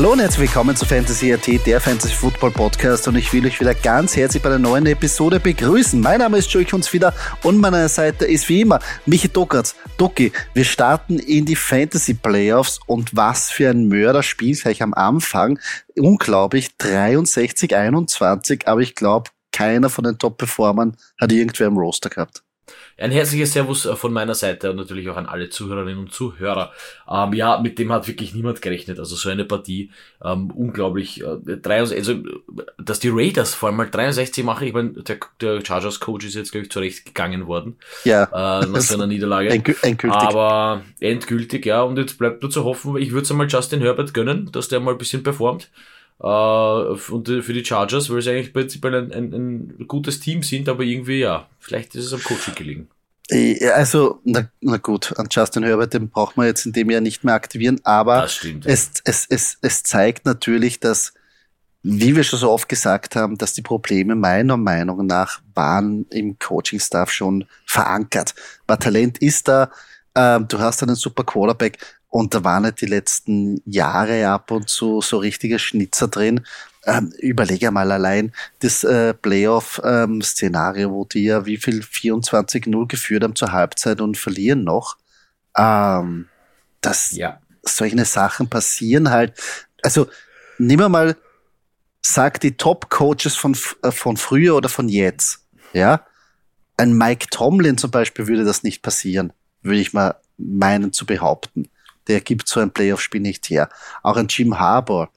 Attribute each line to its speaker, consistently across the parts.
Speaker 1: Hallo und herzlich willkommen zu Fantasy AT, der Fantasy Football Podcast und ich will euch wieder ganz herzlich bei der neuen Episode begrüßen. Mein Name ist Joey Kunz wieder und meiner Seite ist wie immer Michi Dokatz. Doki, wir starten in die Fantasy Playoffs und was für ein Mörderspiel gleich am Anfang. Unglaublich, 63-21, aber ich glaube, keiner von den Top-Performern hat irgendwer im Roster gehabt.
Speaker 2: Ein herzliches Servus äh, von meiner Seite und natürlich auch an alle Zuhörerinnen und Zuhörer. Ähm, ja, mit dem hat wirklich niemand gerechnet. Also so eine Partie, ähm, unglaublich. Äh, 63, also, dass die Raiders vor allem mal 63 machen, ich meine, der, der Chargers-Coach ist jetzt, glaube ich, zurecht gegangen worden.
Speaker 1: Ja.
Speaker 2: Äh, nach seiner Niederlage.
Speaker 1: endgültig.
Speaker 2: Aber endgültig, ja. Und jetzt bleibt nur zu hoffen, ich würde es einmal Justin Herbert gönnen, dass der mal ein bisschen performt. Uh, und für die Chargers, weil sie eigentlich prinzipiell ein, ein, ein gutes Team sind, aber irgendwie, ja, vielleicht ist es am Coaching gelegen.
Speaker 1: Also, na, na gut, an Justin Herbert, den braucht man jetzt in dem Jahr nicht mehr aktivieren, aber
Speaker 2: stimmt,
Speaker 1: es, ja. es, es, es zeigt natürlich, dass, wie wir schon so oft gesagt haben, dass die Probleme meiner Meinung nach waren im Coaching-Staff schon verankert. Aber Talent ist da, ähm, du hast einen super Quarterback, und da waren nicht die letzten Jahre ab und zu so richtige Schnitzer drin. Ähm, überlege mal allein das äh, Playoff-Szenario, ähm, wo die ja wie viel 24-0 geführt haben zur Halbzeit und verlieren noch. Ähm, dass ja. solche Sachen passieren halt. Also, nimm mal, sag die Top-Coaches von, äh, von früher oder von jetzt. Ja? Ein Mike Tomlin zum Beispiel würde das nicht passieren, würde ich mal meinen zu behaupten der gibt so ein Playoff-Spiel nicht her. Auch ein Jim Harbour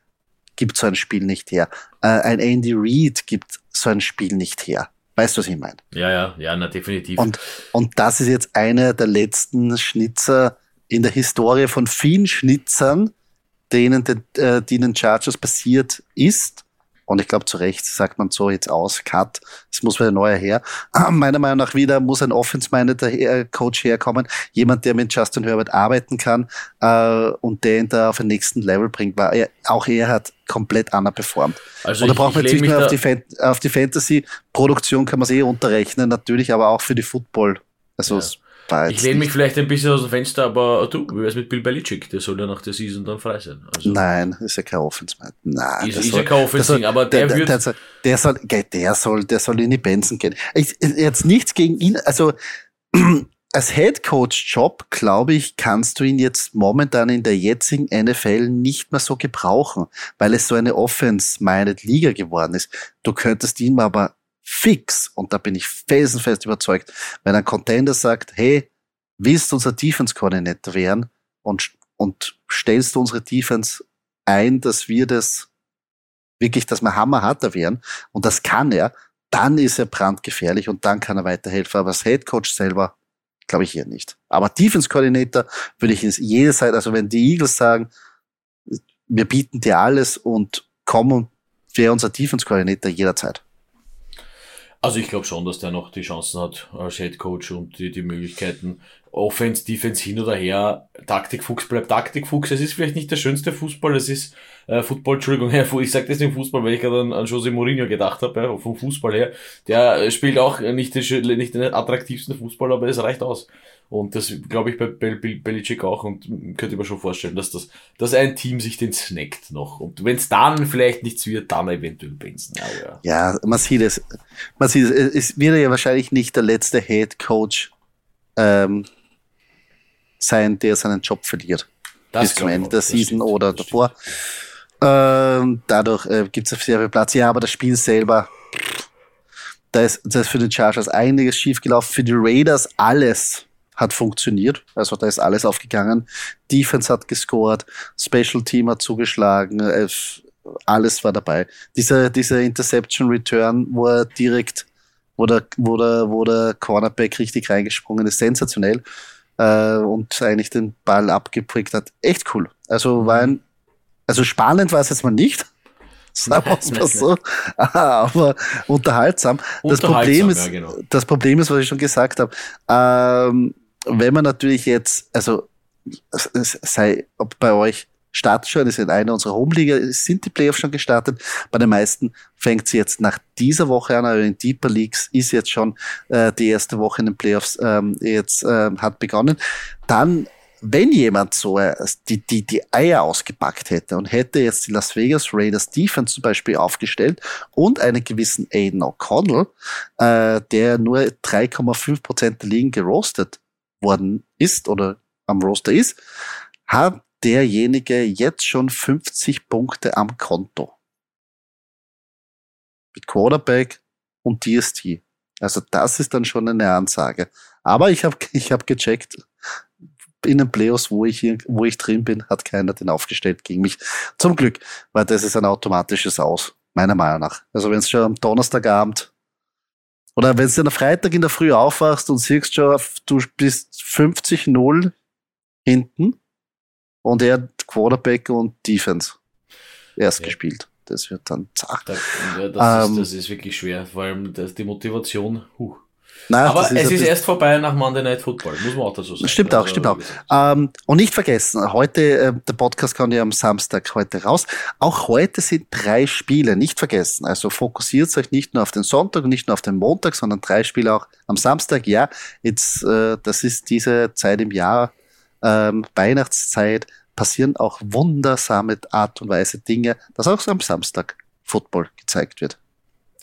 Speaker 1: gibt so ein Spiel nicht her. Äh, ein Andy Reid gibt so ein Spiel nicht her. Weißt du, was ich meine?
Speaker 2: Ja, ja, ja, na, definitiv.
Speaker 1: Und, und das ist jetzt einer der letzten Schnitzer in der Historie von vielen Schnitzern, denen, äh, denen Chargers passiert ist. Und ich glaube, zu Recht sagt man so jetzt aus, Cut, es muss wieder neuer her. Meiner Meinung nach wieder muss ein offense-minded äh, Coach herkommen, jemand, der mit Justin Herbert arbeiten kann äh, und der ihn da auf den nächsten Level bringt, weil er, auch er hat komplett underperformed. Also und da braucht man jetzt nicht mehr auf die, Fan auf die Fantasy-Produktion, kann man es eh unterrechnen, natürlich, aber auch für die Football. Also ja.
Speaker 2: Ich lehne mich vielleicht ein bisschen aus dem Fenster, aber du, wie wär's mit Bill Belichick? Der soll ja nach der Season dann frei sein.
Speaker 1: Also Nein, ist ja kein offense Nein,
Speaker 2: ist, ist ja kein offense aber der, der, wird...
Speaker 1: Der, der, soll, der, soll, der soll in die Benson gehen. Ich, jetzt nichts gegen ihn, also als Head Coach Job, glaube ich, kannst du ihn jetzt momentan in der jetzigen NFL nicht mehr so gebrauchen, weil es so eine Offense-minded Liga geworden ist. Du könntest ihn aber fix, und da bin ich felsenfest überzeugt, wenn ein Contender sagt, hey, willst du unser Defense-Koordinator werden und, und stellst du unsere Defense ein, dass wir das wirklich, dass wir hammerharter werden, und das kann er, dann ist er brandgefährlich und dann kann er weiterhelfen. Aber als Head Coach selber glaube ich hier nicht. Aber Defense Coordinator würde ich in jede Zeit, also wenn die Eagles sagen, wir bieten dir alles und kommen, wäre unser Defense Coordinator jederzeit.
Speaker 2: Also ich glaube schon, dass der noch die Chancen hat als Head Coach und die, die Möglichkeiten. Offense, Defense hin oder her. Taktikfuchs bleibt Taktikfuchs. Es ist vielleicht nicht der schönste Fußball, es ist äh, Football, Entschuldigung, ich sage das im Fußball, weil ich gerade an, an Jose Mourinho gedacht habe, ja, vom Fußball her. Der spielt auch nicht den, nicht den attraktivsten Fußball, aber es reicht aus. Und das glaube ich bei Bel Bel Belichick auch und könnte mir schon vorstellen, dass das, dass ein Team sich den snackt noch. Und wenn es dann vielleicht nichts wird, dann eventuell Benson.
Speaker 1: Ja, ja. ja, man sieht es. Man sieht es. Es wird ja wahrscheinlich nicht der letzte Head Coach ähm, sein, der seinen Job verliert. Das bis zum Ende der Season stimmt, oder davor. Ähm, dadurch äh, gibt es sehr viel Platz. Ja, aber das Spiel selber, da ist, da ist für den Chargers einiges schiefgelaufen. Für die Raiders alles hat funktioniert. Also da ist alles aufgegangen. Defense hat gescored, Special Team hat zugeschlagen, äh, alles war dabei. Dieser, dieser Interception Return, wo er direkt, wo der, wo der, wo der Cornerback richtig reingesprungen ist, sensationell. Äh, und eigentlich den Ball abgeprägt hat. Echt cool. Also war ein, also spannend war es jetzt mal nicht. Sagen wir es mal so. Aber unterhaltsam. Das Problem ist, ja, genau. das Problem ist, was ich schon gesagt habe. Ähm, wenn man natürlich jetzt, also sei ob bei euch startet schon, ist in einer unserer Homeliga, sind die Playoffs schon gestartet. Bei den meisten fängt sie jetzt nach dieser Woche an, aber in Deeper Leagues ist jetzt schon äh, die erste Woche in den Playoffs ähm, jetzt äh, hat begonnen. Dann wenn jemand so äh, die, die, die Eier ausgepackt hätte und hätte jetzt die Las Vegas Raiders Defense zum Beispiel aufgestellt und einen gewissen Aiden O'Connell, äh, der nur 3,5 Prozent der Ligen gerostet worden ist oder am Roster ist, hat derjenige jetzt schon 50 Punkte am Konto. Mit Quarterback und DST. Also das ist dann schon eine Ansage. Aber ich habe ich hab gecheckt, in den Playoffs, wo ich, hier, wo ich drin bin, hat keiner den aufgestellt gegen mich. Zum Glück, weil das ist ein automatisches Aus, meiner Meinung nach. Also wenn es schon am Donnerstagabend oder wenn du am Freitag in der Früh aufwachst und siehst schon, du bist 50-0 hinten und er hat Quarterback und Defense erst ja. gespielt. Das wird dann.
Speaker 2: Ja, das, ähm, ist, das ist wirklich schwer, vor allem das, die Motivation. Huh. Nein, Aber ist es ist erst vorbei nach Monday Night Football, muss man auch dazu sagen.
Speaker 1: Stimmt auch, also, stimmt auch. Ähm, und nicht vergessen, heute, äh, der Podcast kommt ja am Samstag heute raus. Auch heute sind drei Spiele, nicht vergessen. Also fokussiert euch nicht nur auf den Sonntag und nicht nur auf den Montag, sondern drei Spiele auch am Samstag. Ja, jetzt, äh, das ist diese Zeit im Jahr, ähm, Weihnachtszeit, passieren auch wundersame Art und Weise Dinge, dass auch am Samstag Football gezeigt wird.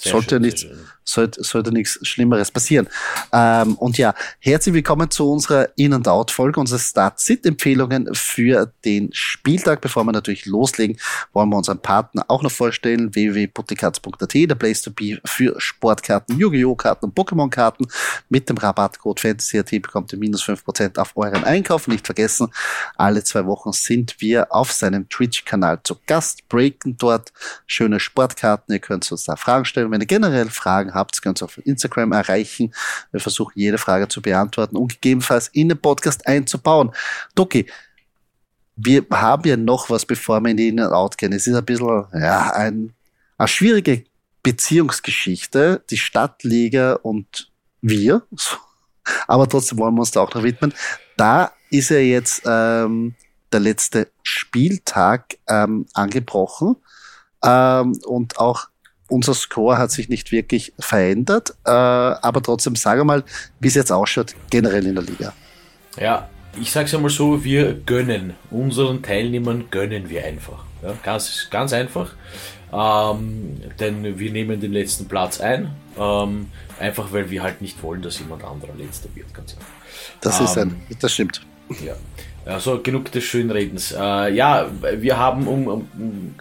Speaker 1: Sehr sollte schön, nichts, sollte, sollte nichts Schlimmeres passieren. Ähm, und ja, herzlich willkommen zu unserer In- and Out-Folge, unsere Start-Sit-Empfehlungen für den Spieltag. Bevor wir natürlich loslegen, wollen wir unseren Partner auch noch vorstellen, www.putikatz.at, der Place to be für Sportkarten, Yu-Gi-Oh! Karten und Pokémon-Karten. Mit dem Rabattcode FANTASYAT bekommt ihr minus fünf Prozent auf euren Einkauf. Nicht vergessen, alle zwei Wochen sind wir auf seinem Twitch-Kanal zu Gast, breaken dort schöne Sportkarten. Ihr könnt uns da Fragen stellen wenn ihr generell Fragen habt, könnt ihr auf Instagram erreichen. Wir versuchen jede Frage zu beantworten und gegebenenfalls in den Podcast einzubauen. Doki, wir haben ja noch was, bevor wir in die In- und Out gehen. Es ist ein bisschen, ja, ein, eine schwierige Beziehungsgeschichte, die Stadtliga und wir. Aber trotzdem wollen wir uns da auch noch widmen. Da ist ja jetzt ähm, der letzte Spieltag ähm, angebrochen. Ähm, und auch unser Score hat sich nicht wirklich verändert, äh, aber trotzdem sage mal, wie es jetzt ausschaut, generell in der Liga.
Speaker 2: Ja, ich sage es einmal so, wir gönnen, unseren Teilnehmern gönnen wir einfach. Ja, ganz, ganz einfach, ähm, denn wir nehmen den letzten Platz ein, ähm, einfach weil wir halt nicht wollen, dass jemand anderer letzter wird, ganz einfach.
Speaker 1: Das ist ein, ähm, das stimmt.
Speaker 2: Ja. Also genug des Schönredens. Äh, ja, wir haben um, um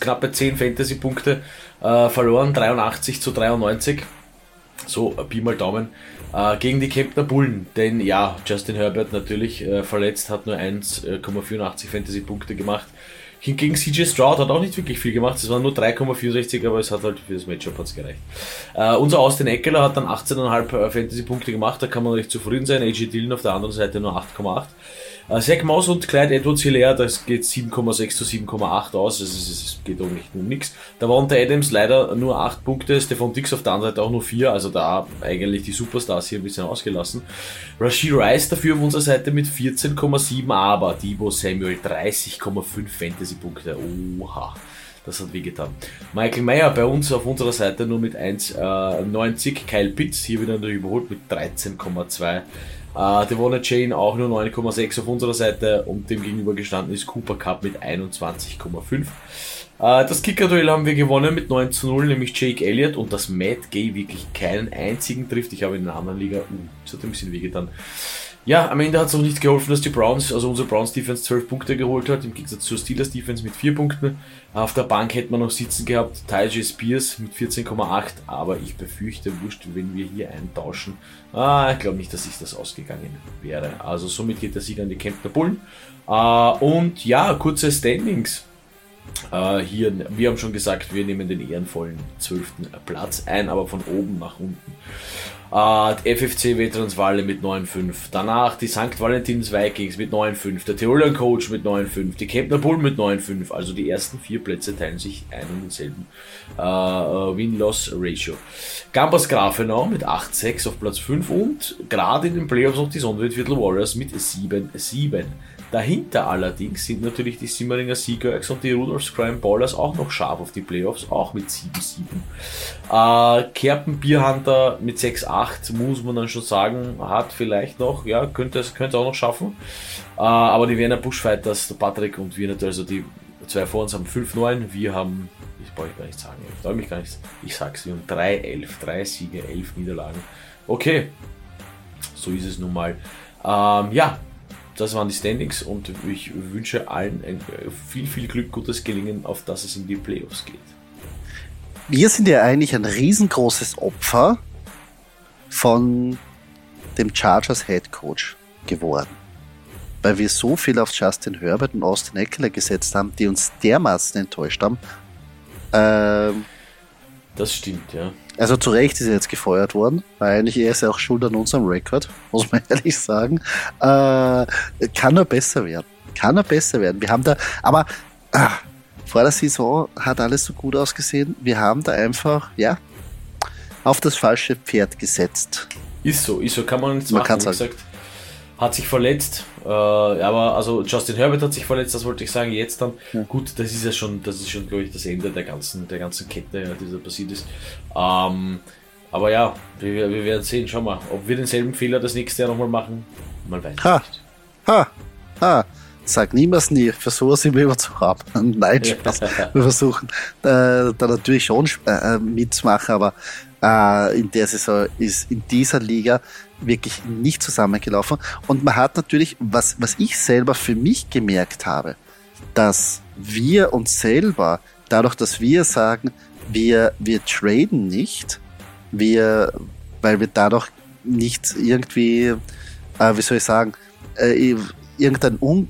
Speaker 2: knappe 10 Fantasy-Punkte äh, verloren, 83 zu 93. So, Pi mal Daumen. Äh, gegen die Kempner Bullen. Denn ja, Justin Herbert natürlich äh, verletzt, hat nur 1,84 Fantasy-Punkte gemacht. Hingegen CJ Stroud hat auch nicht wirklich viel gemacht. Es waren nur 3,64, aber es hat halt für das Matchup hat's gereicht. Äh, unser Austin Eckler hat dann 18,5 Fantasy-Punkte gemacht. Da kann man recht zufrieden sein. AJ Dillon auf der anderen Seite nur 8,8. Äh, Zach Maus und Clyde Edwards Hilaire, das geht 7,6 zu 7,8 aus, also es, geht um nicht um nichts. Da war unter Adams leider nur 8 Punkte, Stefan Dix auf der anderen Seite auch nur 4, also da eigentlich die Superstars hier ein bisschen ausgelassen. Rashi Rice dafür auf unserer Seite mit 14,7, aber Debo Samuel 30,5 Fantasy-Punkte. Oha. Das hat wehgetan. Michael Meyer bei uns auf unserer Seite nur mit 1,90. Äh, Kyle Pitts hier wieder überholt mit 13,2. Uh, Devona Chain auch nur 9,6 auf unserer Seite und dem gegenüber gestanden ist Cooper Cup mit 21,5. Uh, das Kicker-Duell haben wir gewonnen mit 9 zu 0, nämlich Jake Elliott und dass Matt Gay wirklich keinen einzigen trifft. Ich habe in einer anderen Liga, uh, das hat ein bisschen wehgetan. Ja, am Ende hat es auch nicht geholfen, dass die Browns, also unsere Browns Defense 12 Punkte geholt hat, im Gegensatz zur Steelers Defense mit 4 Punkten. Auf der Bank hätte man noch sitzen gehabt, Tajay Spears mit 14,8, aber ich befürchte, wurscht, wenn wir hier eintauschen. Ah, ich glaube nicht, dass sich das ausgegangen wäre. Also somit geht der Sieg an die Kempner Bullen. Uh, und ja, kurze Standings. Uh, hier, wir haben schon gesagt, wir nehmen den ehrenvollen 12. Platz ein, aber von oben nach unten. Uh, FFC Veterans mit 9,5. Danach die St. Valentins Vikings mit 9,5. Der Theolian Coach mit 9,5. Die Kempner Bull mit 9,5. Also die ersten vier Plätze teilen sich ein und denselben uh, Win-Loss-Ratio. Gambas Grafenau mit 8,6 auf Platz 5 und gerade in den Playoffs noch die Sonnenwindviertel Warriors mit 7,7. Dahinter allerdings sind natürlich die Simmeringer Seagurks und die Rudolfs Crime Ballers auch noch scharf auf die Playoffs, auch mit 7-7. Äh, Kerpen Bierhunter mit 6-8 muss man dann schon sagen, hat vielleicht noch, ja, könnte es könnte auch noch schaffen. Äh, aber die Wiener Bushfighters, der Patrick und wir natürlich, also die zwei vor uns haben 5-9, wir haben, ich brauche gar nicht sagen, ich freue mich gar nicht, ich sag's, wir haben 3-11, 3 Siege, 11 Niederlagen. Okay, so ist es nun mal. Ähm, ja, das waren die Standings und ich wünsche allen äh, viel, viel Glück, gutes Gelingen, auf dass es in die Playoffs geht.
Speaker 1: Wir sind ja eigentlich ein riesengroßes Opfer von dem Chargers Head Coach geworden. Weil wir so viel auf Justin Herbert und Austin Eckler gesetzt haben, die uns dermaßen enttäuscht haben. Ähm,
Speaker 2: das stimmt, ja.
Speaker 1: Also zu Recht ist er jetzt gefeuert worden, weil eigentlich er ist ja auch schuld an unserem Rekord, muss man ehrlich sagen. Äh, kann er besser werden. Kann er besser werden. Wir haben da, aber ah, vor der Saison hat alles so gut ausgesehen. Wir haben da einfach, ja, auf das falsche Pferd gesetzt.
Speaker 2: Ist so, ist so, kann man nichts man machen. Wie gesagt, hat sich verletzt, aber also Justin Herbert hat sich verletzt, das wollte ich sagen. Jetzt dann, ja. gut, das ist ja schon, das ist schon, glaube ich, das Ende der ganzen, der ganzen Kette, die da passiert ist. Ähm, aber ja, wir, wir werden sehen, schau mal, ob wir denselben Fehler das nächste Jahr nochmal machen, man weiß ha. nicht.
Speaker 1: Ha, ha, sag niemals nie, versuche es immer zu haben. Nein, Spaß. wir versuchen äh, da natürlich schon äh, mitzumachen, aber äh, in der Saison ist in dieser Liga wirklich nicht zusammengelaufen. Und man hat natürlich, was, was ich selber für mich gemerkt habe, dass wir uns selber, dadurch, dass wir sagen, wir, wir traden nicht, wir, weil wir dadurch nicht irgendwie, äh, wie soll ich sagen, äh, irgendein un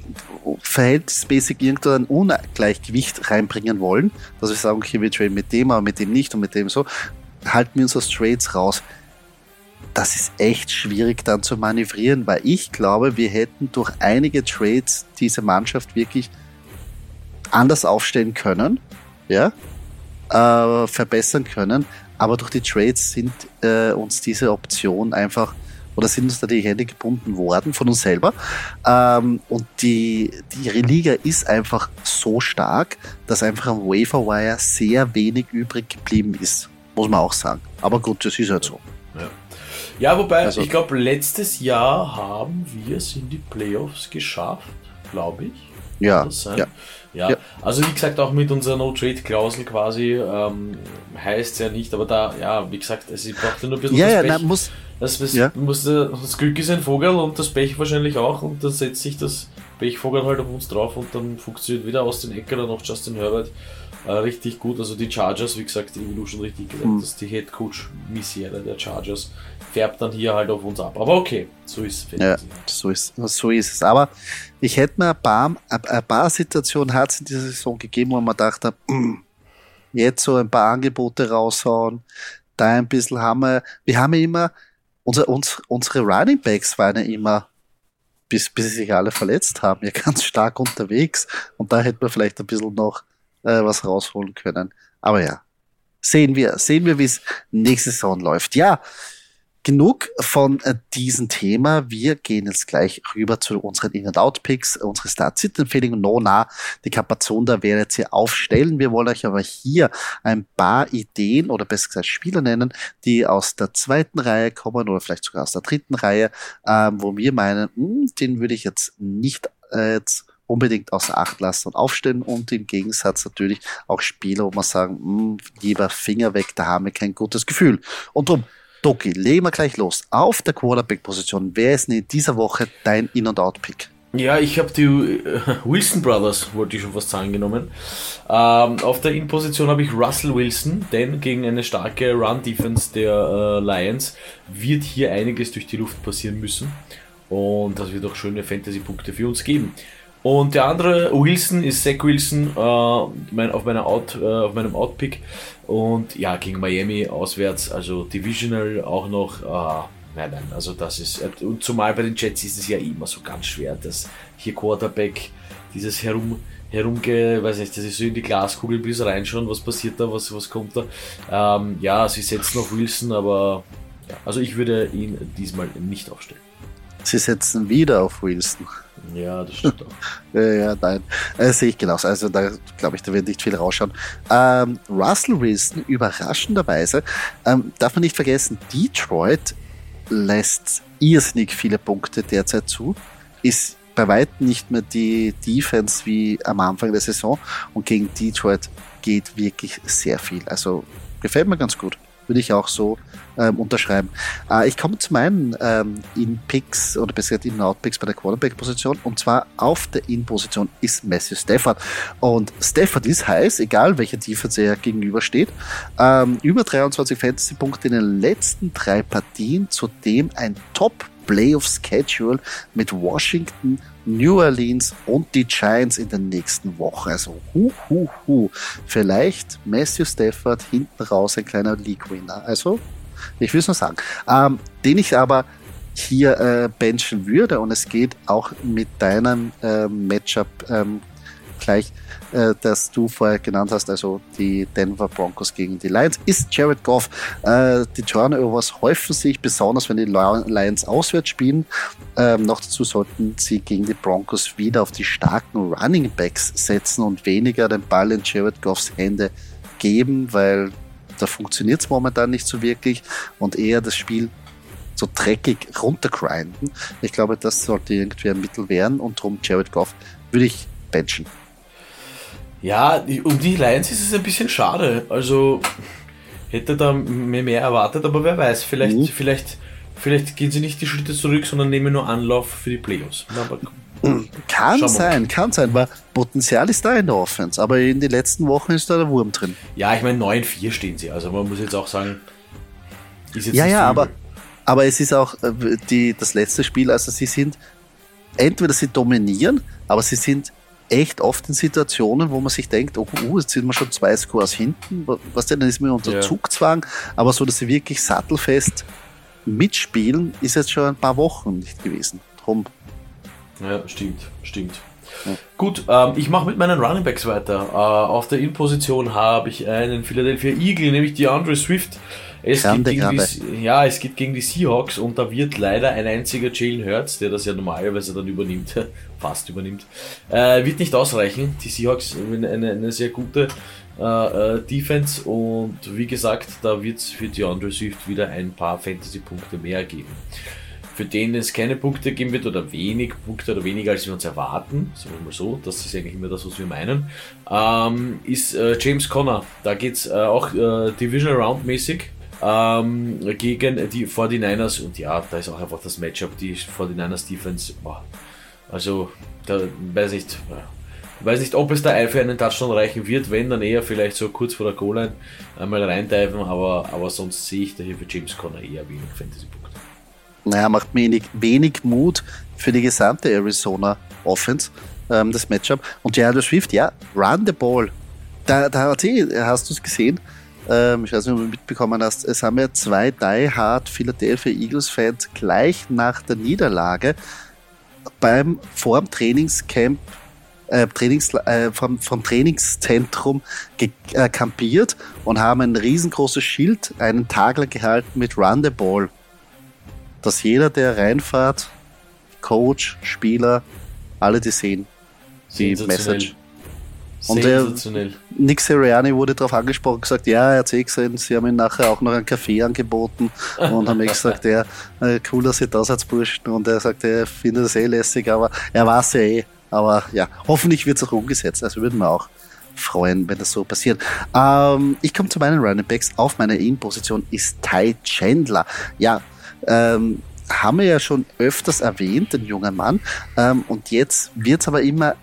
Speaker 1: verhältnismäßig irgendein Ungleichgewicht reinbringen wollen, dass wir sagen, okay, wir traden mit dem, aber mit dem nicht und mit dem so, halten wir uns aus Trades raus das ist echt schwierig dann zu manövrieren, weil ich glaube, wir hätten durch einige Trades diese Mannschaft wirklich anders aufstellen können, ja, äh, verbessern können, aber durch die Trades sind äh, uns diese Option einfach oder sind uns da die Hände gebunden worden von uns selber. Ähm, und die, die Liga ist einfach so stark, dass einfach am Waferwire sehr wenig übrig geblieben ist. Muss man auch sagen. Aber gut, das ist halt so.
Speaker 2: Ja. Ja, wobei, also, ich glaube, letztes Jahr haben wir es in die Playoffs geschafft, glaube ich.
Speaker 1: Ja, ja.
Speaker 2: Ja, ja, also wie gesagt, auch mit unserer No-Trade-Klausel quasi ähm, heißt es ja nicht, aber da, ja, wie gesagt, es braucht nur ein bisschen
Speaker 1: ja, das ja, Pech. Na, muss,
Speaker 2: das, das, ja. muss, das Glück ist ein Vogel und das Pech wahrscheinlich auch und dann setzt sich das Pechvogel halt auf uns drauf und dann funktioniert wieder aus den dann noch Justin Herbert äh, richtig gut. Also die Chargers, wie gesagt, wie du schon richtig gesagt mhm. hast, die Head Coach Misere der Chargers färbt dann hier halt auf uns ab. Aber okay, so ist
Speaker 1: es. Ja, so ist, so ist es. Aber ich hätte mir ein paar, ein paar Situationen hat es in dieser Saison gegeben, wo man dachte, mm, jetzt so ein paar Angebote raushauen, da ein bisschen haben wir, wir haben ja immer, unser, uns, unsere Running Backs waren ja immer bis, bis sie sich alle verletzt haben, ja ganz stark unterwegs. Und da hätten wir vielleicht ein bisschen noch äh, was rausholen können. Aber ja, sehen wir, sehen wir, wie es nächste Saison läuft. Ja, genug von äh, diesem Thema. Wir gehen jetzt gleich rüber zu unseren In-and-Out-Picks, unsere Start-Sit-Empfehlungen. No, na, die Kapazon da werden jetzt hier aufstellen. Wir wollen euch aber hier ein paar Ideen oder besser gesagt Spieler nennen, die aus der zweiten Reihe kommen oder vielleicht sogar aus der dritten Reihe, ähm, wo wir meinen, mh, hm, den würde ich jetzt nicht äh, jetzt unbedingt außer Acht lassen und aufstellen und im Gegensatz natürlich auch Spieler, wo man sagen, mh, hm, lieber Finger weg, da haben wir kein gutes Gefühl. Und drum, Doki, legen wir gleich los. Auf der Quarterback-Position, wer ist in dieser Woche dein In- und Out-Pick?
Speaker 2: Ja, ich habe die äh, Wilson Brothers, wollte ich schon fast sagen, genommen. Ähm, auf der In-Position habe ich Russell Wilson, denn gegen eine starke Run-Defense der äh, Lions wird hier einiges durch die Luft passieren müssen. Und das wird auch schöne Fantasy-Punkte für uns geben. Und der andere Wilson ist Zach Wilson äh, mein, auf, meiner Out, äh, auf meinem Outpick. Und ja, gegen Miami auswärts, also Divisional auch noch. Äh, nein, nein, also das ist. Und zumal bei den Jets ist es ja immer so ganz schwer, dass hier Quarterback dieses herum herumge, weiß nicht, das ist so in die Glaskugel bis reinschauen, was passiert da, was, was kommt da. Ähm, ja, sie setzen auf Wilson, aber also ich würde ihn diesmal nicht aufstellen.
Speaker 1: Sie setzen wieder auf Wilson.
Speaker 2: Ja, das stimmt auch.
Speaker 1: ja, nein. Äh, sehe ich genauso. Also da glaube ich, da wird nicht viel rausschauen. Ähm, Russell Wilson, überraschenderweise, ähm, darf man nicht vergessen, Detroit lässt irrsinnig viele Punkte derzeit zu, ist bei weitem nicht mehr die Defense wie am Anfang der Saison und gegen Detroit geht wirklich sehr viel. Also gefällt mir ganz gut würde ich auch so ähm, unterschreiben. Äh, ich komme zu meinen ähm, In-Picks oder besser gesagt In-Out-Picks bei der Quarterback-Position und zwar auf der In-Position ist Matthew Stafford. Und Stafford ist heiß, egal welcher Defense er gegenübersteht. Ähm, über 23 Fantasy-Punkte in den letzten drei Partien, zudem ein Top- Playoff Schedule mit Washington, New Orleans und die Giants in der nächsten Woche. Also hu, hu, hu. Vielleicht Matthew Stafford hinten raus ein kleiner League-Winner. Also ich will es nur sagen. Ähm, den ich aber hier äh, benchen würde und es geht auch mit deinem äh, Matchup ähm, gleich äh, das du vorher genannt hast, also die Denver Broncos gegen die Lions, ist Jared Goff. Äh, die Turnovers häufen sich, besonders wenn die Lions auswärts spielen. Ähm, noch dazu sollten sie gegen die Broncos wieder auf die starken Running Backs setzen und weniger den Ball in Jared Goffs Hände geben, weil da funktioniert es momentan nicht so wirklich und eher das Spiel so dreckig runtergrinden. Ich glaube, das sollte irgendwie ein Mittel werden und darum Jared Goff würde ich benchen.
Speaker 2: Ja, um die Lions ist es ein bisschen schade. Also hätte da mehr, mehr erwartet, aber wer weiß, vielleicht, mhm. vielleicht, vielleicht gehen sie nicht die Schritte zurück, sondern nehmen nur Anlauf für die Playoffs. Aber,
Speaker 1: kann sein, kann sein, weil Potenzial ist da in der Offense, aber in den letzten Wochen ist da der Wurm drin.
Speaker 2: Ja, ich meine, 9-4 stehen sie, also man muss jetzt auch sagen,
Speaker 1: ist jetzt Ja, ja, aber, aber es ist auch äh, die, das letzte Spiel, also sie sind, entweder sie dominieren, aber sie sind echt oft in Situationen, wo man sich denkt, oh, uh, jetzt sind wir schon zwei Scores hinten, was denn, dann ist mir unter ja. Zugzwang, aber so, dass sie wirklich sattelfest mitspielen, ist jetzt schon ein paar Wochen nicht gewesen. Drum.
Speaker 2: Ja, stimmt, stimmt. Ja. Gut, ähm, ich mache mit meinen Running Backs weiter. Äh, auf der In-Position habe ich einen Philadelphia Eagle, nämlich die Andre Swift. Es geht gegen die, ja, es geht gegen die Seahawks und da wird leider ein einziger Jalen Hurts, der das ja normalerweise dann übernimmt, fast übernimmt, äh, wird nicht ausreichen. Die Seahawks haben eine, eine sehr gute äh, äh, Defense und wie gesagt, da wird es für die Andre Swift wieder ein paar Fantasy-Punkte mehr geben. Für den es keine Punkte geben wird oder wenig Punkte oder weniger als wir uns erwarten, sagen wir mal so, das ist eigentlich immer das, was wir meinen, ähm, ist äh, James Conner. Da geht es äh, auch äh, Divisional Round mäßig ähm, gegen die 49ers und ja, da ist auch einfach das Matchup, die 49ers Defense, boah, also da weiß nicht, weiß nicht, ob es da für einen Touchdown reichen wird, wenn dann eher vielleicht so kurz vor der Goal-Line einmal reinteifen, aber, aber sonst sehe ich da hier für James Conner eher wenig Fantasy-Punkte.
Speaker 1: Naja, macht wenig, wenig Mut für die gesamte Arizona Offense, ähm, das Matchup. Und Jared Swift, ja, run the ball. Da, da hast du es gesehen, ähm, ich weiß nicht, ob du mitbekommen hast, es haben ja zwei Die Hard Philadelphia Eagles Fans gleich nach der Niederlage beim vor dem Trainingscamp äh, Trainings, äh, vom, vom Trainingszentrum äh, kampiert und haben ein riesengroßes Schild, einen Tagler gehalten mit Run the Ball. Dass jeder, der reinfahrt, Coach, Spieler, alle die sehen die Message. Und der Nick Seriani wurde darauf angesprochen, gesagt, ja, er hat eh gesehen, sie haben ihm nachher auch noch einen Kaffee angeboten und haben mir gesagt, ja, äh, cool, dass ihr da seid, Burschen. Und er sagt, er findet es eh lässig, aber er war es ja eh. Aber ja, hoffentlich wird es auch umgesetzt. Also würden wir auch freuen, wenn das so passiert. Ähm, ich komme zu meinen Running Backs. Auf meiner In-Position ist Ty Chandler. Ja, ähm, haben wir ja schon öfters erwähnt, den jungen Mann. Ähm, und jetzt wird es aber immer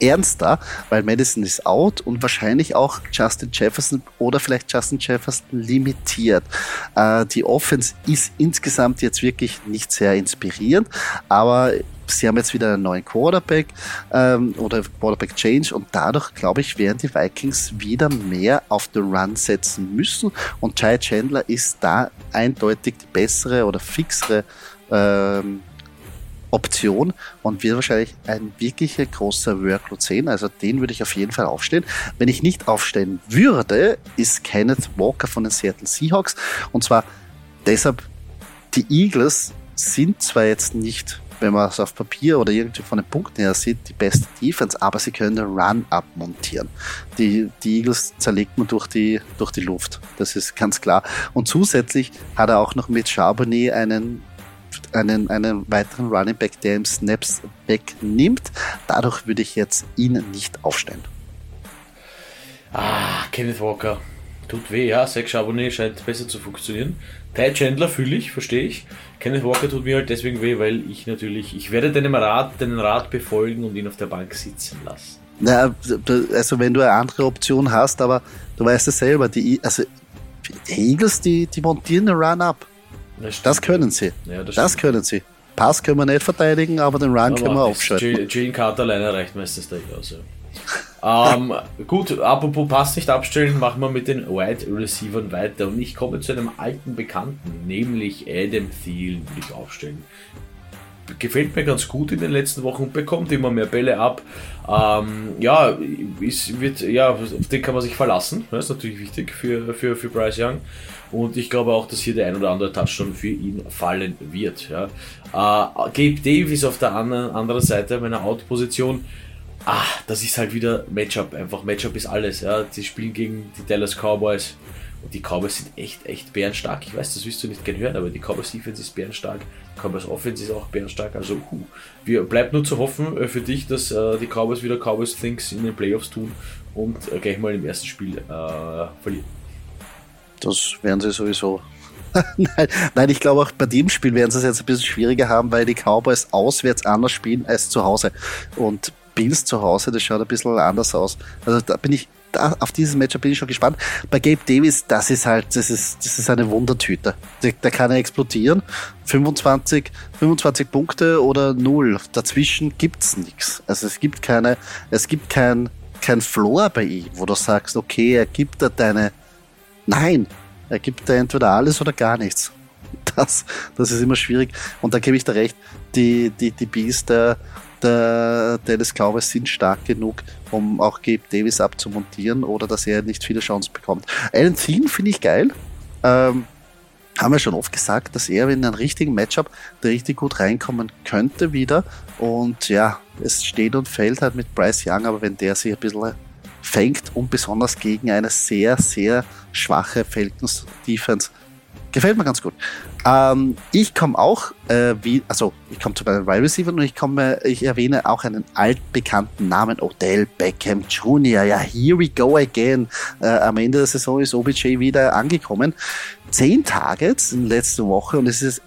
Speaker 1: ernster, weil Madison ist out und wahrscheinlich auch Justin Jefferson oder vielleicht Justin Jefferson limitiert. Äh, die Offense ist insgesamt jetzt wirklich nicht sehr inspirierend, aber sie haben jetzt wieder einen neuen Quarterback ähm, oder Quarterback Change und dadurch, glaube ich, werden die Vikings wieder mehr auf den Run setzen müssen und Jai Chandler ist da eindeutig die bessere oder fixere ähm, Option und wird wahrscheinlich ein wirklicher großer Workload sehen. Also den würde ich auf jeden Fall aufstehen. Wenn ich nicht aufstehen würde, ist Kenneth Walker von den Seattle Seahawks. Und zwar deshalb, die Eagles sind zwar jetzt nicht wenn man es auf Papier oder irgendwie von den Punkten her sieht, die beste Defense, aber sie können den Run abmontieren. Die, die Eagles zerlegt man durch die, durch die Luft. Das ist ganz klar. Und zusätzlich hat er auch noch mit Charbonnet einen einen, einen weiteren Running Back, der ihm Snaps wegnimmt. Dadurch würde ich jetzt ihn nicht aufstellen.
Speaker 2: Ah, Kenneth Walker. Tut weh, ja. Zach Charbonnet scheint besser zu funktionieren. Ty Chandler fühle ich, verstehe ich. Kenneth Walker tut mir halt deswegen weh, weil ich natürlich, ich werde deinem Rat, deinen Rat befolgen und ihn auf der Bank sitzen lassen.
Speaker 1: Na, also wenn du eine andere Option hast, aber du weißt es selber, die, also die Eagles, die, die montieren den Run ab. Das, das können sie. Ja, das, das können sie. Pass können wir nicht verteidigen, aber den Run aber können wir aufschalten.
Speaker 2: Gene Carter alleine reicht meistens nicht aus. Ja ähm, gut, apropos Pass nicht abstellen, machen wir mit den Wide Receivers weiter. Und ich komme zu einem alten Bekannten, nämlich Adam Thielen, will ich aufstellen. Gefällt mir ganz gut in den letzten Wochen, bekommt immer mehr Bälle ab. Ähm, ja, ist, wird, ja, auf den kann man sich verlassen. Das ist natürlich wichtig für, für, für Bryce Young. Und ich glaube auch, dass hier der ein oder andere Touchdown für ihn fallen wird. Ja. Äh, Gabe Davis auf der anderen, Seite meiner Out-Position ah, das ist halt wieder Matchup. Einfach Matchup ist alles. Ja. Sie spielen gegen die Dallas Cowboys. Die Cowboys sind echt, echt bärenstark. Ich weiß, das wirst du nicht gerne hören, aber die Cowboys Defense ist bärenstark. Die Cowboys Offense ist auch bärenstark. Also, huh. Wir, bleibt nur zu hoffen äh, für dich, dass äh, die Cowboys wieder Cowboys Things in den Playoffs tun und äh, gleich mal im ersten Spiel äh, verlieren.
Speaker 1: Das werden sie sowieso. nein, nein, ich glaube auch bei dem Spiel werden sie es jetzt ein bisschen schwieriger haben, weil die Cowboys auswärts anders spielen als zu Hause. Und Bills zu Hause, das schaut ein bisschen anders aus. Also da bin ich, auf dieses Matchup bin ich schon gespannt. Bei Gabe Davis, das ist halt, das ist, das ist eine Wundertüte. Der, der kann er explodieren. 25, 25 Punkte oder null. Dazwischen gibt's nichts. Also es gibt keine, es gibt kein, kein Floor bei ihm, wo du sagst, okay, er gibt da deine, nein, er gibt da entweder alles oder gar nichts. Das, das ist immer schwierig. Und da gebe ich dir recht, die, die, die Bees der, der Dallas Cowboys sind stark genug, um auch Gabe Davis abzumontieren oder dass er nicht viele Chancen bekommt. Alan Thien finde ich geil. Ähm, haben wir schon oft gesagt, dass er in einem richtigen Matchup richtig gut reinkommen könnte wieder. Und ja, es steht und fällt halt mit Bryce Young, aber wenn der sich ein bisschen fängt und besonders gegen eine sehr, sehr schwache Falcons Defense Gefällt mir ganz gut. Ähm, ich komme auch, äh, wie, also ich komme zu meinen Wide Receiver und ich komme, ich erwähne auch einen altbekannten Namen, Odell Beckham Jr. Ja, here we go again. Äh, am Ende der Saison ist OBJ wieder angekommen. Zehn Targets in letzter Woche und es ist,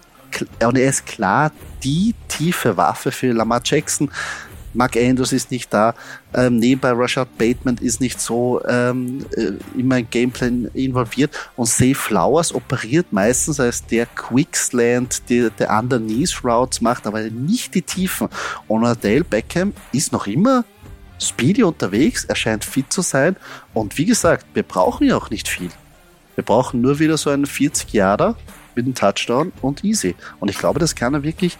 Speaker 1: und er ist klar die tiefe Waffe für Lamar Jackson. Mark Andrews ist nicht da. Ähm, nebenbei Rashad Bateman ist nicht so ähm, äh, immer im Gameplay involviert. Und Safe Flowers operiert meistens als der Quickslant, der, der Underneath Routes macht, aber nicht die Tiefen. Und Adele Beckham ist noch immer speedy unterwegs, er scheint fit zu sein. Und wie gesagt, wir brauchen ja auch nicht viel. Wir brauchen nur wieder so einen 40 Jahre mit einem Touchdown und easy. Und ich glaube, das kann er wirklich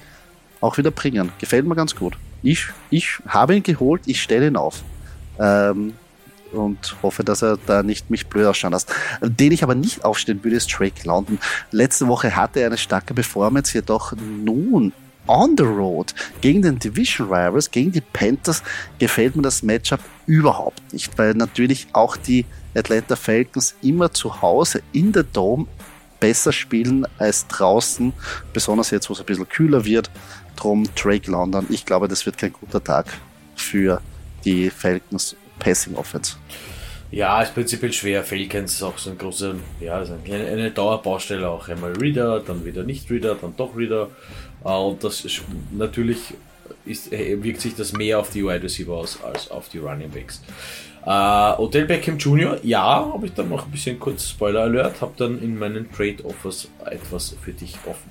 Speaker 1: auch wieder bringen. Gefällt mir ganz gut. Ich, ich habe ihn geholt, ich stelle ihn auf. Ähm, und hoffe, dass er da nicht mich blöd ausschauen lässt. Den ich aber nicht aufstellen würde, ist Drake London. Letzte Woche hatte er eine starke Performance, jedoch nun on the road gegen den Division Rivals, gegen die Panthers, gefällt mir das Matchup überhaupt nicht, weil natürlich auch die Atlanta Falcons immer zu Hause in der Dome besser spielen als draußen, besonders jetzt, wo es ein bisschen kühler wird. Drum Drake London. Ich glaube, das wird kein guter Tag für die Falcons Passing Offense.
Speaker 2: Ja, ist prinzipiell schwer. Falcons ist auch so ein großer, ja, eine, eine Dauerbaustelle auch. Einmal Reader, dann wieder nicht Reader, dann doch Reader. Äh, und das ist, natürlich ist, äh, wirkt sich das mehr auf die Wide Receiver aus als auf die Running Backs. Uh, Odell Beckham Jr., ja, habe ich dann noch ein bisschen kurz Spoiler Alert, habe dann in meinen Trade Offers etwas für dich offen.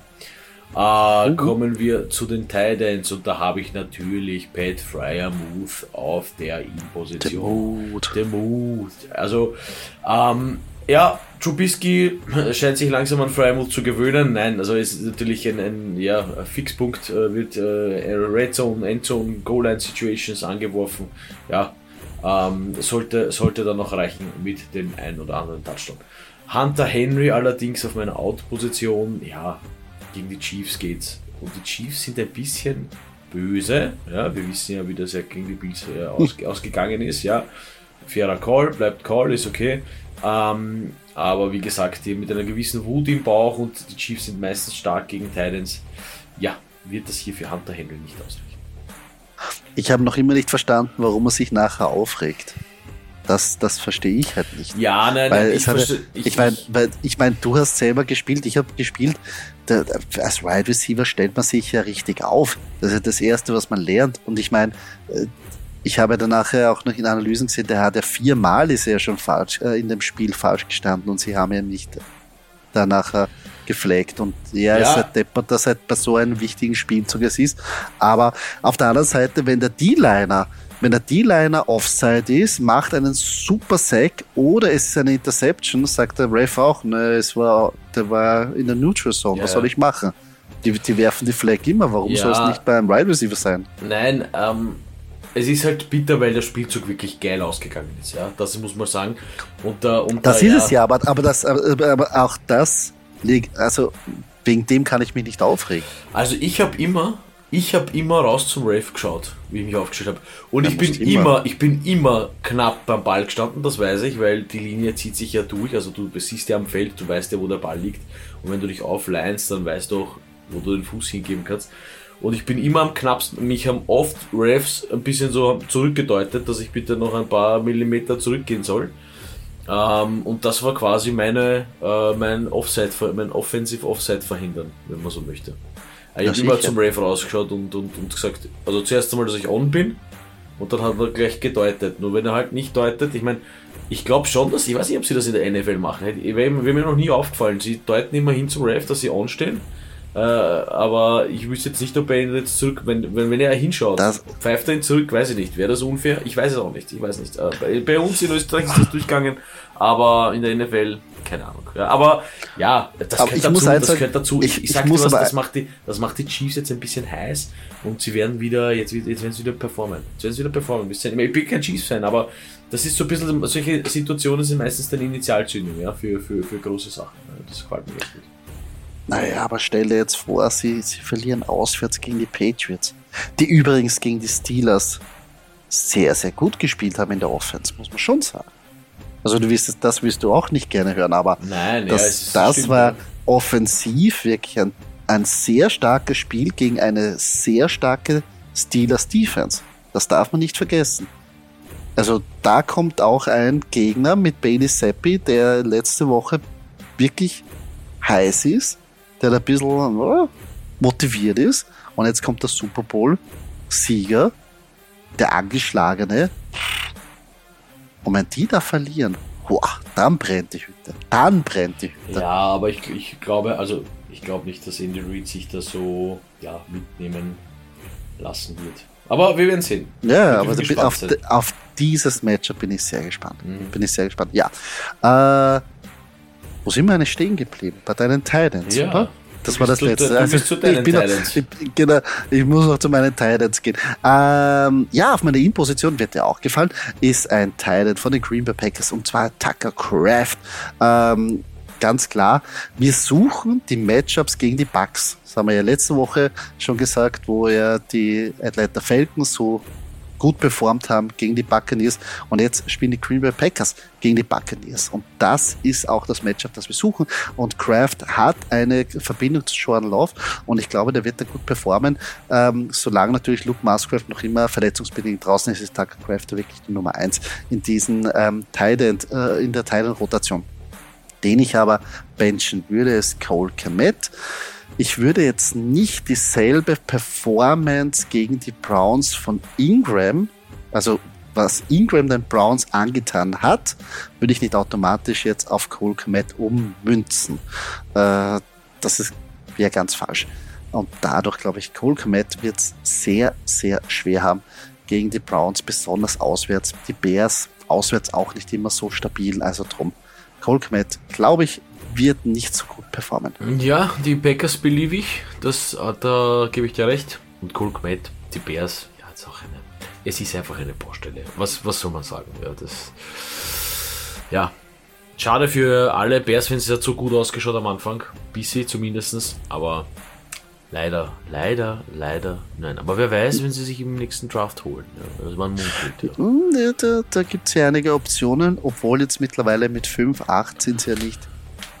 Speaker 2: Uh, mhm. Kommen wir zu den Titans und da habe ich natürlich Pat Fryer Muth auf der In-Position. Der Mut. Also, ähm, ja, Trubisky scheint sich langsam an Freimuth zu gewöhnen. Nein, also ist natürlich ein, ein ja, Fixpunkt, äh, wird äh, Red Zone, Endzone, Goal Line Situations angeworfen. Ja, ähm, sollte, sollte dann noch reichen mit dem einen oder anderen Touchdown. Hunter Henry allerdings auf meiner Out-Position, ja, gegen die Chiefs geht's und die Chiefs sind ein bisschen böse. Ja, wir wissen ja, wie das ja gegen die Bills äh, aus, ausgegangen ist. Ja, fairer Call, bleibt Call, ist okay. Ähm, aber wie gesagt, mit einer gewissen Wut im Bauch und die Chiefs sind meistens stark gegen Titans. Ja, wird das hier für Hunter Henry nicht ausreichen.
Speaker 1: Ich habe noch immer nicht verstanden, warum er sich nachher aufregt. Das, das verstehe ich halt nicht.
Speaker 2: Ja, nein,
Speaker 1: weil
Speaker 2: nein,
Speaker 1: ich, hatte, ich, ich meine, ich mein, du hast selber gespielt, ich habe gespielt. Der, als Wide Receiver stellt man sich ja richtig auf. Das ist das Erste, was man lernt. Und ich meine, äh, ich habe dann nachher auch noch in Analysen gesehen, der hat ja viermal ist er schon falsch äh, in dem Spiel falsch gestanden und sie haben ihn nicht da nachher geflaggt und er ja. ist halt deppert, dass halt bei so einem wichtigen Spielzug es ist. Aber auf der anderen Seite, wenn der D-Liner wenn der D-Liner Offside ist, macht einen super Sack oder es ist eine Interception, sagt der Ref auch, ne, es war, der war in der Neutral Zone, ja. was soll ich machen? Die, die werfen die Flag immer, warum ja. soll es nicht beim Wide Receiver sein?
Speaker 2: Nein, ähm, es ist halt bitter, weil der Spielzug wirklich geil ausgegangen ist, ja. Das muss man sagen. Und, äh, und
Speaker 1: das da, ist ja, es ja, aber, aber, das, aber, aber auch das liegt, also wegen dem kann ich mich nicht aufregen.
Speaker 2: Also ich habe immer, ich habe immer raus zum Rave geschaut, wie ich mich aufgestellt habe. Und ja, ich bin immer. immer, ich bin immer knapp beim Ball gestanden, das weiß ich, weil die Linie zieht sich ja durch. Also du siehst ja am Feld, du weißt ja, wo der Ball liegt. Und wenn du dich aufleinst, dann weißt du auch, wo du den Fuß hingeben kannst. Und ich bin immer am knappsten. Mich haben oft Refs ein bisschen so zurückgedeutet, dass ich bitte noch ein paar Millimeter zurückgehen soll. Ähm, und das war quasi meine, äh, mein Offside, mein Offensive Offside verhindern, wenn man so möchte. Ich habe immer zum Rave rausgeschaut und, und, und gesagt, also zuerst einmal, dass ich on bin und dann hat er gleich gedeutet. Nur wenn er halt nicht deutet, ich meine, ich glaube schon, dass, ich weiß nicht, ob sie das in der NFL machen. Wäre mir noch nie aufgefallen. Sie deuten immer hin zum Rave, dass sie on stehen äh, aber ich wüsste jetzt nicht, ob er ihn jetzt zurück, wenn, wenn, wenn er hinschaut, das pfeift er ihn zurück, weiß ich nicht. Wäre das unfair? Ich weiß es auch nicht. Ich weiß nicht. Äh, bei, bei, uns in Österreich ist das durchgegangen, aber in der NFL, keine Ahnung. Ja, aber ja, das, aber gehört, dazu, das sagen, gehört dazu. Ich, ich, ich sag dir was, das macht, die, das macht die Chiefs jetzt ein bisschen heiß und sie werden wieder, jetzt, jetzt werden sie wieder performen. Jetzt werden sie wieder performen. Ich bin kein Chiefs-Fan, aber das ist so ein bisschen, solche Situationen sind meistens dann Initialzündung, ja, für, für, für große Sachen. Das gefällt mir wirklich.
Speaker 1: Naja, aber stell dir jetzt vor, sie, sie verlieren auswärts gegen die Patriots, die übrigens gegen die Steelers sehr, sehr gut gespielt haben in der Offense, muss man schon sagen. Also du wirst das wirst du auch nicht gerne hören, aber
Speaker 2: Nein,
Speaker 1: das, ja, das war offensiv wirklich ein, ein sehr starkes Spiel gegen eine sehr starke Steelers Defense. Das darf man nicht vergessen. Also da kommt auch ein Gegner mit Bailey Seppi, der letzte Woche wirklich heiß ist der ein bisschen motiviert ist. Und jetzt kommt der Super Bowl-Sieger, der angeschlagene. Und wenn die da verlieren, boah, dann brennt die Hütte. Dann brennt die Hütte.
Speaker 2: Ja, aber ich, ich glaube, also ich glaube nicht, dass Andy Reid sich da so ja, mitnehmen lassen wird. Aber wir werden sehen.
Speaker 1: Ja, aber auf, auf, dieses Matchup bin ich sehr gespannt. Mhm. Bin ich sehr gespannt. Ja. Äh, wo sind wir eigentlich stehen geblieben? Bei deinen Titans, ja. oder? Das war das letzte.
Speaker 2: Du, also, zu deinen ich, noch,
Speaker 1: ich, genau, ich muss noch zu meinen Titans gehen. Ähm, ja, auf meiner In-Position wird dir auch gefallen, ist ein Titan von den Green Bay Packers und zwar Tucker Craft. Ähm, ganz klar, wir suchen die Matchups gegen die Bucks. Das haben wir ja letzte Woche schon gesagt, wo ja die Atlanta Falcons so gut performt haben gegen die Buccaneers. Und jetzt spielen die Green Bay Packers gegen die Buccaneers. Und das ist auch das Matchup, das wir suchen. Und Kraft hat eine Verbindung zu Jordan Love. Und ich glaube, der wird da gut performen. Ähm, solange natürlich Luke Musgrave noch immer verletzungsbedingt draußen ist, ist Tucker Craft wirklich die Nummer eins in diesen ähm, Thailand, äh, in der Thailand-Rotation. Den ich aber benchen würde, ist Cole Komet. Ich würde jetzt nicht dieselbe Performance gegen die Browns von Ingram, also was Ingram den Browns angetan hat, würde ich nicht automatisch jetzt auf Cole Komet ummünzen. Äh, das wäre ganz falsch. Und dadurch glaube ich, Cole Komet wird es sehr, sehr schwer haben gegen die Browns, besonders auswärts. Die Bears auswärts auch nicht immer so stabil, also drum. Cole Komet, glaube ich, wird nicht so gut performen.
Speaker 2: Ja, die Packers beliebe ich, das, äh, da gebe ich dir recht. Und Cole Kmet, die Bears, ja, jetzt auch eine. Es ist einfach eine Baustelle. Was, was soll man sagen? Ja, das. Ja. Schade für alle Bears, wenn es ja zu gut ausgeschaut am Anfang. Busy zumindest. Aber Leider, leider, leider, nein. Aber wer weiß, wenn sie sich im nächsten Draft holen. Ja, das war ein Mundbild, ja.
Speaker 1: Hm, ja da da gibt es ja einige Optionen, obwohl jetzt mittlerweile mit 5, 8 sind sie ja nicht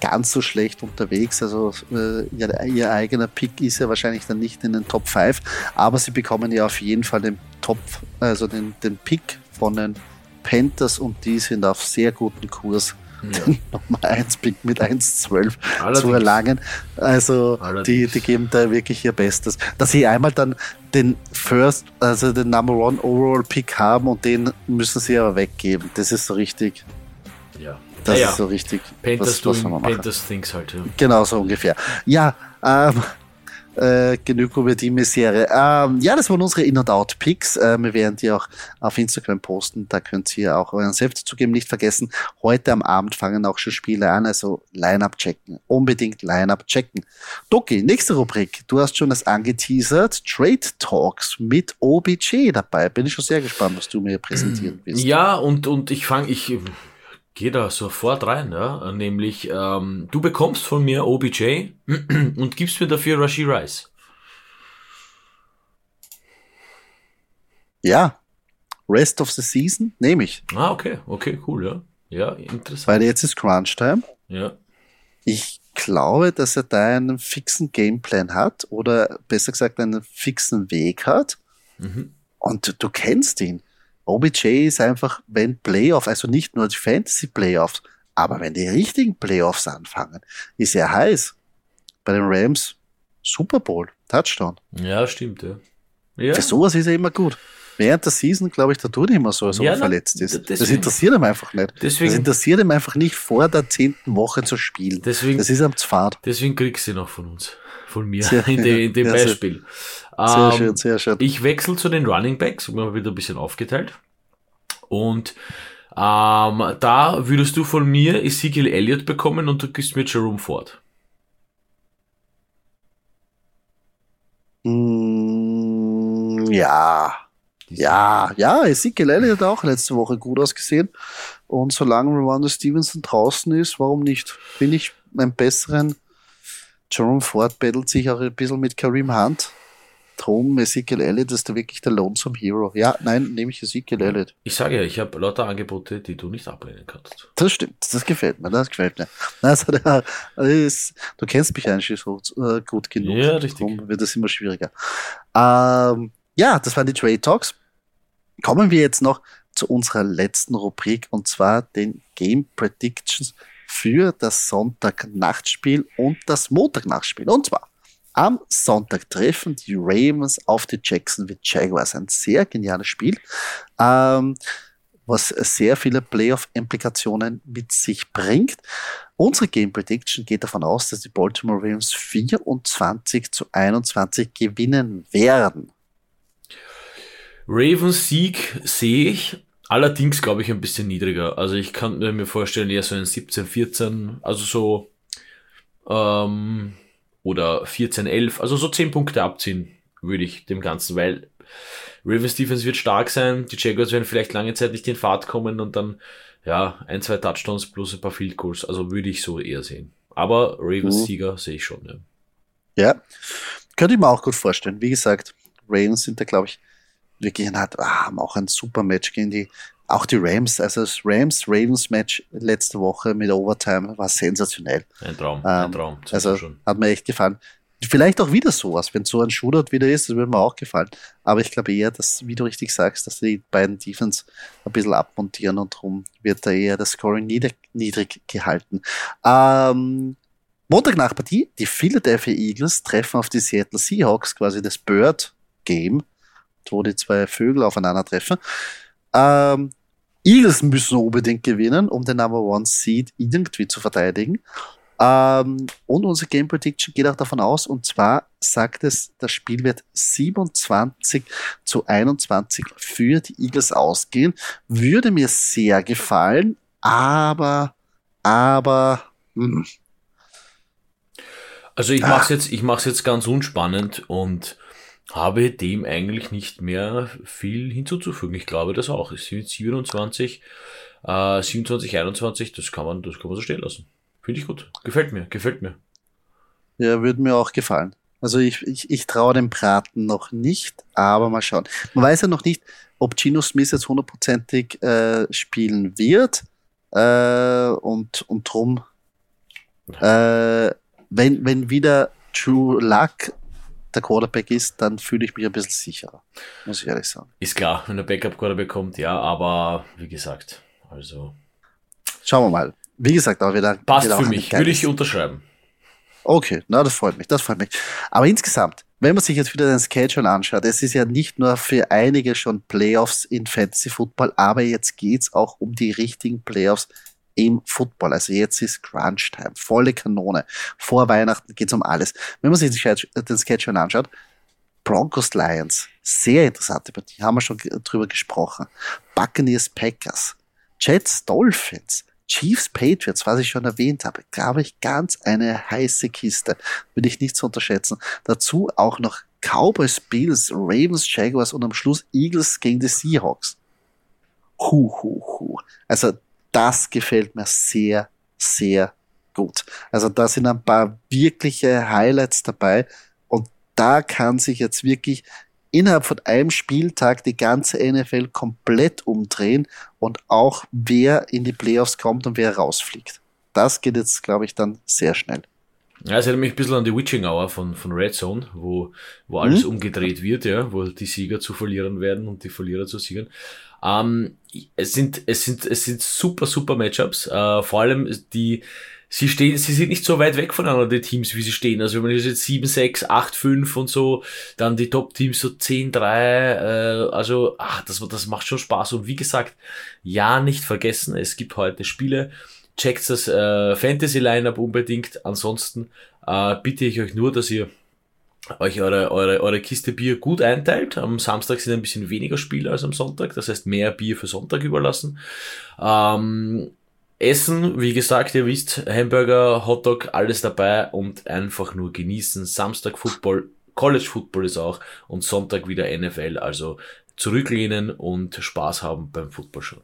Speaker 1: ganz so schlecht unterwegs. Also äh, ihr, ihr, eigener Pick ist ja wahrscheinlich dann nicht in den Top 5, aber sie bekommen ja auf jeden Fall den Top, also den, den Pick von den Panthers und die sind auf sehr guten Kurs ja. Nummer 1 Pick mit 1,12 zu erlangen. Also die, die geben da wirklich ihr Bestes. Dass sie einmal dann den First, also den Number One Overall Pick haben und den müssen sie aber weggeben. Das ist so richtig.
Speaker 2: Ja.
Speaker 1: Das
Speaker 2: ja,
Speaker 1: ist so richtig.
Speaker 2: Panthers, was, was Panthers Things halt. Ja.
Speaker 1: Genau so ungefähr. Ja, ähm, äh, genug über die Misere. Ähm, ja, das waren unsere In- und Out-Picks. Äh, wir werden die auch auf Instagram posten. Da könnt ihr auch euren Selbst zugeben. Nicht vergessen, heute am Abend fangen auch schon Spiele an. Also Line-Up checken. Unbedingt Line-Up checken. Doki, nächste Rubrik. Du hast schon das angeteasert. Trade Talks mit OBJ dabei. Bin ich schon sehr gespannt, was du mir präsentieren willst.
Speaker 2: Ja, und, und ich fange, ich gehe da sofort rein, ja. Nämlich, ähm, du bekommst von mir OBJ und gibst mir dafür Rashi Rice.
Speaker 1: Ja. Rest of the Season nehme ich.
Speaker 2: Ah, okay, okay, cool, ja. Ja, interessant.
Speaker 1: Weil jetzt ist Crunch Time.
Speaker 2: Ja.
Speaker 1: Ich glaube, dass er da einen fixen Gameplan hat oder besser gesagt einen fixen Weg hat.
Speaker 2: Mhm.
Speaker 1: Und du kennst ihn. OBJ ist einfach, wenn Playoffs, also nicht nur die Fantasy Playoffs, aber wenn die richtigen Playoffs anfangen, ist er heiß. Bei den Rams Super Bowl, Touchdown.
Speaker 2: Ja, stimmt, ja. ja.
Speaker 1: Für sowas ist er immer gut. Während der Season, glaube ich, da tut immer so, als ob ja, er verletzt ist. Deswegen, das interessiert ihm einfach nicht. Deswegen, das interessiert ihm einfach nicht, vor der zehnten Woche zu spielen.
Speaker 2: Deswegen,
Speaker 1: das ist am Fahrt.
Speaker 2: Deswegen kriegst du noch von uns. Von mir sehr, in, de, in dem ja, Beispiel.
Speaker 1: Sehr, sehr ähm, schön, sehr schön.
Speaker 2: Ich wechsle zu den Running Backs, mal wieder ein bisschen aufgeteilt. Und ähm, da würdest du von mir Ezekiel Elliott bekommen und du gibst mir Jerome Ford.
Speaker 1: Mm, ja. Ja, ja, Ezekiel Elliott hat auch letzte Woche gut ausgesehen. Und solange Rwanda Stevenson draußen ist, warum nicht? Bin ich einen besseren. Jerome Ford battelt sich auch ein bisschen mit Kareem Hunt. Drum Ezekiel Elliott ist da wirklich der Lonesome Hero. Ja, nein, nehme ich Ezekiel Elliott.
Speaker 2: Ich sage ja, ich habe lauter Angebote, die du nicht ablehnen kannst.
Speaker 1: Das stimmt, das gefällt mir, das gefällt mir. Also, ist, du kennst mich eigentlich so äh, gut genug.
Speaker 2: Ja, richtig.
Speaker 1: Darum wird es immer schwieriger. Ähm, ja, das waren die Trade Talks. Kommen wir jetzt noch zu unserer letzten Rubrik und zwar den Game Predictions für das Sonntag-Nachtspiel und das Montag-Nachtspiel. Und zwar am Sonntag treffen die Ravens auf die Jacksonville Jaguars. Ein sehr geniales Spiel, ähm, was sehr viele Playoff-Implikationen mit sich bringt. Unsere Game Prediction geht davon aus, dass die Baltimore Ravens 24 zu 21 gewinnen werden.
Speaker 2: Ravens Sieg sehe ich, allerdings glaube ich ein bisschen niedriger. Also ich kann mir vorstellen, eher so ein 17, 14, also so ähm, oder 14-11, also so 10 Punkte abziehen würde ich dem Ganzen, weil Ravens Defense wird stark sein, die Jaguars werden vielleicht lange Zeit nicht in Fahrt kommen und dann, ja, ein, zwei Touchdowns plus ein paar Field Goals, also würde ich so eher sehen. Aber Ravens mhm. Sieger sehe ich schon, ja.
Speaker 1: Ja, könnte ich mir auch gut vorstellen. Wie gesagt, Ravens sind da, glaube ich, wirklich ein, ah, haben auch ein super Match gegen die auch die Rams, also das Rams-Ravens-Match letzte Woche mit Overtime war sensationell.
Speaker 2: Ein Traum, ein ähm, Traum.
Speaker 1: Also schon. hat mir echt gefallen. Vielleicht auch wieder sowas, wenn so ein Shootout wieder ist, das würde mir auch gefallen. Aber ich glaube eher, dass, wie du richtig sagst, dass die beiden Defense ein bisschen abmontieren und darum wird da eher das Scoring niedrig, niedrig gehalten. Ähm, Montagnachpartie, die Philadelphia Eagles treffen auf die Seattle Seahawks, quasi das Bird Game, wo die zwei Vögel aufeinandertreffen. Ähm, Eagles müssen unbedingt gewinnen, um den Number One Seed irgendwie zu verteidigen. Ähm, und unsere Game Prediction geht auch davon aus, und zwar sagt es, das Spiel wird 27 zu 21 für die Eagles ausgehen. Würde mir sehr gefallen, aber, aber, mh. Hm.
Speaker 2: Also ich mache es jetzt, ich mach's jetzt ganz unspannend und habe dem eigentlich nicht mehr viel hinzuzufügen. Ich glaube das auch. Es sind 27, äh, 27, 21, das kann man, das kann man so stehen lassen. Finde ich gut. Gefällt mir, gefällt mir.
Speaker 1: Ja, würde mir auch gefallen. Also ich, ich, ich traue dem Braten noch nicht, aber mal schauen. Man weiß ja noch nicht, ob Gino Smith jetzt hundertprozentig äh, spielen wird. Äh, und, und drum, äh, wenn, wenn wieder True Luck der Quarterback ist, dann fühle ich mich ein bisschen sicherer, muss ich ehrlich sagen.
Speaker 2: Ist klar, wenn der Backup Quarterback kommt, ja, aber wie gesagt, also.
Speaker 1: Schauen wir mal. Wie gesagt, auch wieder.
Speaker 2: Passt
Speaker 1: wieder
Speaker 2: für mich, würde ich unterschreiben.
Speaker 1: Okay, na, das freut mich, das freut mich. Aber insgesamt, wenn man sich jetzt wieder den Schedule anschaut, es ist ja nicht nur für einige schon Playoffs in Fantasy Football, aber jetzt geht's auch um die richtigen Playoffs im Football. Also jetzt ist Crunch Time, volle Kanone. Vor Weihnachten geht's um alles. Wenn man sich den Schedule anschaut, Broncos Lions, sehr interessante Partie, haben wir schon drüber gesprochen. Buccaneers Packers, Jets Dolphins, Chiefs Patriots, was ich schon erwähnt habe, glaube ich, ganz eine heiße Kiste. Würde ich nicht zu unterschätzen. Dazu auch noch Cowboys, Bills, Ravens, Jaguars und am Schluss Eagles gegen die Seahawks. Hu, hu, hu. Also das gefällt mir sehr, sehr gut. Also da sind ein paar wirkliche Highlights dabei und da kann sich jetzt wirklich innerhalb von einem Spieltag die ganze NFL komplett umdrehen und auch wer in die Playoffs kommt und wer rausfliegt. Das geht jetzt, glaube ich, dann sehr schnell.
Speaker 2: Ja, es erinnert mich ein bisschen an die Witching Hour von, von Red Zone, wo, wo alles mhm. umgedreht wird, ja, wo die Sieger zu verlieren werden und die Verlierer zu Siegern. Ähm, es sind, es sind, es sind super, super Matchups, äh, vor allem die, sie stehen, sie sind nicht so weit weg voneinander, die Teams, wie sie stehen. Also wenn man jetzt 7, 6, 8, 5 und so, dann die Top-Teams so 10, 3, äh, also, ach, das, das macht schon Spaß. Und wie gesagt, ja, nicht vergessen, es gibt heute Spiele, checkt das äh, Fantasy-Lineup unbedingt. Ansonsten äh, bitte ich euch nur, dass ihr euch eure, eure, eure Kiste Bier gut einteilt. Am Samstag sind ein bisschen weniger Spiele als am Sonntag, das heißt mehr Bier für Sonntag überlassen. Ähm, Essen, wie gesagt, ihr wisst, Hamburger, Hotdog, alles dabei und einfach nur genießen. Samstag Football, College Football ist auch und Sonntag wieder NFL, also zurücklehnen und Spaß haben beim Football schon.